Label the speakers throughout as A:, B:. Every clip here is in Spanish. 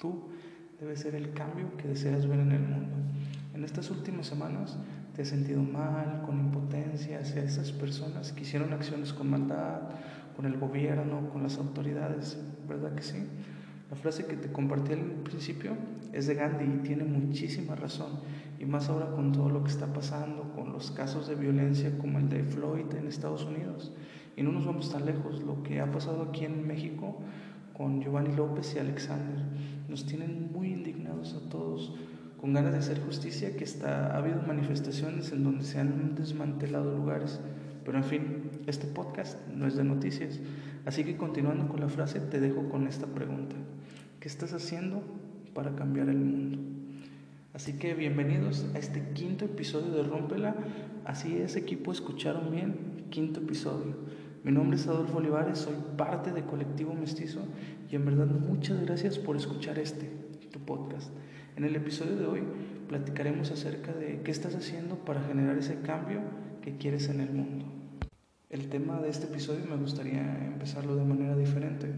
A: Tú debes ser el cambio que deseas ver en el mundo. En estas últimas semanas te has sentido mal, con impotencia hacia esas personas que hicieron acciones con maldad, con el gobierno, con las autoridades, ¿verdad que sí? La frase que te compartí al principio es de Gandhi y tiene muchísima razón, y más ahora con todo lo que está pasando, con los casos de violencia como el de Floyd en Estados Unidos. Y no nos vamos tan lejos, lo que ha pasado aquí en México con Giovanni López y Alexander, nos tienen muy indignados a todos, con ganas de hacer justicia, que está, ha habido manifestaciones en donde se han desmantelado lugares. Pero en fin, este podcast no es de noticias. Así que continuando con la frase, te dejo con esta pregunta. ¿Qué estás haciendo para cambiar el mundo? Así que bienvenidos a este quinto episodio de Rómpela. Así es, equipo, escucharon bien, quinto episodio. Mi nombre es Adolfo Olivares, soy parte de Colectivo Mestizo y en verdad muchas gracias por escuchar este, tu podcast. En el episodio de hoy platicaremos acerca de qué estás haciendo para generar ese cambio que quieres en el mundo. El tema de este episodio me gustaría empezarlo de manera diferente,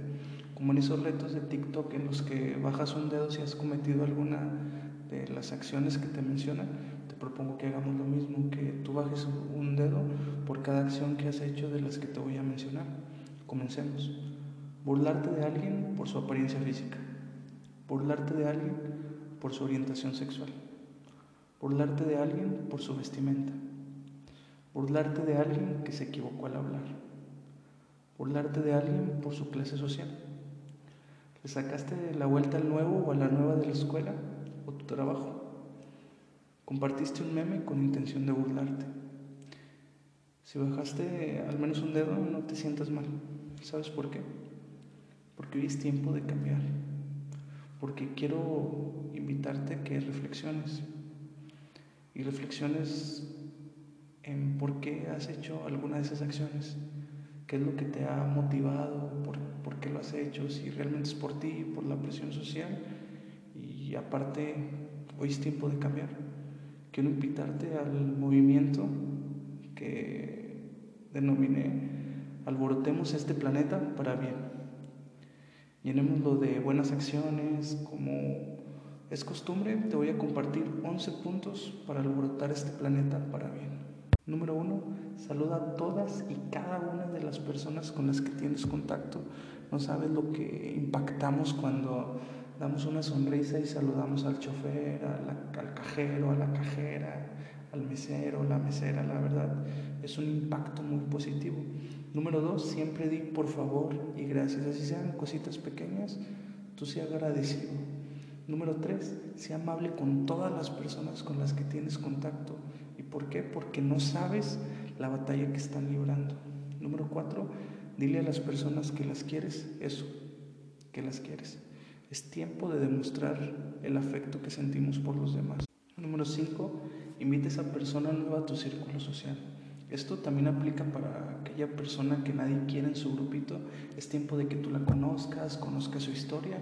A: como en esos retos de TikTok en los que bajas un dedo si has cometido alguna de las acciones que te mencionan, propongo que hagamos lo mismo, que tú bajes un dedo por cada acción que has hecho de las que te voy a mencionar. Comencemos. Burlarte de alguien por su apariencia física. Burlarte de alguien por su orientación sexual. Burlarte de alguien por su vestimenta. Burlarte de alguien que se equivocó al hablar. Burlarte de alguien por su clase social. ¿Le sacaste la vuelta al nuevo o a la nueva de la escuela o tu trabajo? Compartiste un meme con intención de burlarte. Si bajaste al menos un dedo, no te sientas mal. ¿Sabes por qué? Porque hoy es tiempo de cambiar. Porque quiero invitarte a que reflexiones. Y reflexiones en por qué has hecho alguna de esas acciones. ¿Qué es lo que te ha motivado? ¿Por, por qué lo has hecho? Si realmente es por ti, por la presión social. Y aparte, hoy es tiempo de cambiar. Quiero invitarte al movimiento que denominé Alborotemos este planeta para bien. Llenémoslo de buenas acciones, como es costumbre, te voy a compartir 11 puntos para alborotar este planeta para bien. Número uno, saluda a todas y cada una de las personas con las que tienes contacto. No sabes lo que impactamos cuando damos una sonrisa y saludamos al chofer, al cajero, a la cajera, al mesero, la mesera, la verdad, es un impacto muy positivo. Número dos, siempre di por favor y gracias, así sean cositas pequeñas, tú sea agradecido. Número tres, sea amable con todas las personas con las que tienes contacto. ¿Y por qué? Porque no sabes la batalla que están librando. Número cuatro, dile a las personas que las quieres eso, que las quieres. Es tiempo de demostrar el afecto que sentimos por los demás. Número cinco, invita a esa persona nueva a tu círculo social. Esto también aplica para aquella persona que nadie quiere en su grupito. Es tiempo de que tú la conozcas, conozcas su historia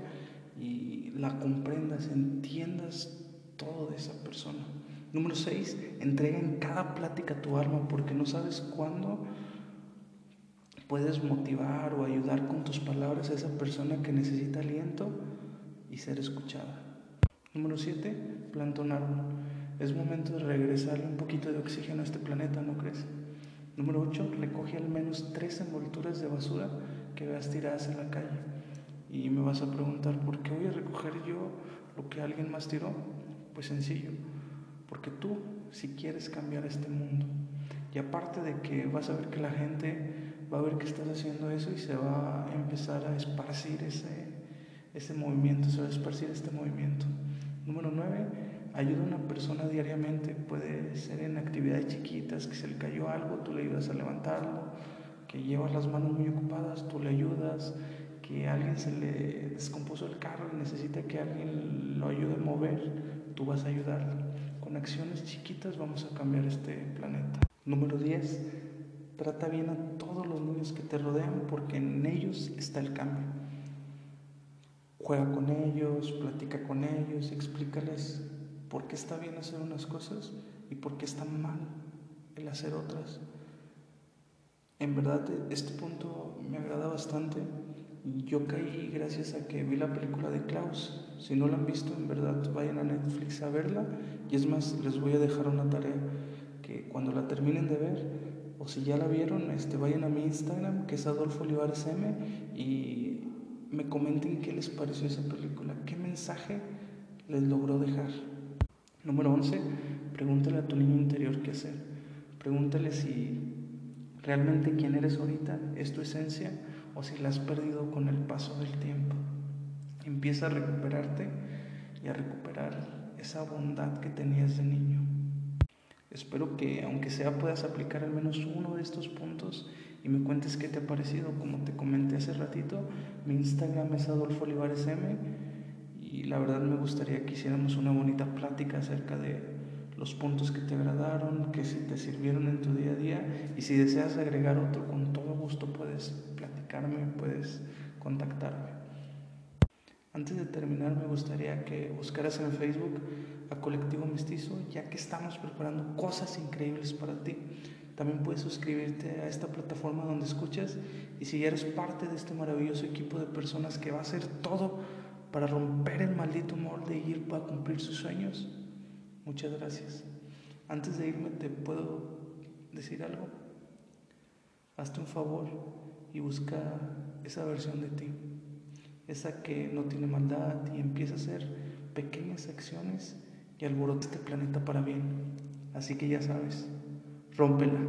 A: y la comprendas, entiendas todo de esa persona. Número 6. Entrega en cada plática tu alma porque no sabes cuándo puedes motivar o ayudar con tus palabras a esa persona que necesita aliento y ser escuchada. Número 7. Planta un árbol. Es momento de regresarle un poquito de oxígeno a este planeta, ¿no crees? Número 8. Recoge al menos tres envolturas de basura que veas tiradas en la calle. Y me vas a preguntar, ¿por qué voy a recoger yo lo que alguien más tiró? Pues sencillo, porque tú si quieres cambiar este mundo. Y aparte de que vas a ver que la gente va a ver que estás haciendo eso y se va a empezar a esparcir ese, ese movimiento, se va a esparcir este movimiento. Número 9 Ayuda a una persona diariamente, puede ser en actividades chiquitas, que se le cayó algo, tú le ayudas a levantarlo, que llevas las manos muy ocupadas, tú le ayudas, que alguien se le descompuso el carro y necesita que alguien lo ayude a mover, tú vas a ayudarle. Con acciones chiquitas vamos a cambiar este planeta. Número 10. Trata bien a todos los niños que te rodean porque en ellos está el cambio. Juega con ellos, platica con ellos, explícales por qué está bien hacer unas cosas y por qué está mal el hacer otras. En verdad, este punto me agrada bastante Yo caí gracias a que vi la película de Klaus. Si no la han visto, en verdad, vayan a Netflix a verla. Y es más, les voy a dejar una tarea que cuando la terminen de ver, o si ya la vieron, este, vayan a mi Instagram, que es Adolfo Olivares M, y me comenten qué les pareció esa película, qué mensaje les logró dejar. Número 11, pregúntale a tu niño interior qué hacer. Pregúntale si realmente quién eres ahorita es tu esencia o si la has perdido con el paso del tiempo. Empieza a recuperarte y a recuperar esa bondad que tenías de niño. Espero que aunque sea puedas aplicar al menos uno de estos puntos y me cuentes qué te ha parecido. Como te comenté hace ratito, mi Instagram es Adolfo Olivares M y la verdad me gustaría que hiciéramos una bonita plática acerca de los puntos que te agradaron, que si te sirvieron en tu día a día y si deseas agregar otro, con todo gusto puedes platicarme, puedes contactarme. Antes de terminar, me gustaría que buscaras en Facebook a Colectivo Mestizo, ya que estamos preparando cosas increíbles para ti. También puedes suscribirte a esta plataforma donde escuchas y si ya eres parte de este maravilloso equipo de personas que va a hacer todo para romper el maldito molde y ir para cumplir sus sueños, Muchas gracias. Antes de irme, ¿te puedo decir algo? Hazte un favor y busca esa versión de ti, esa que no tiene maldad y empieza a hacer pequeñas acciones y alborota este planeta para bien. Así que ya sabes, rómpela.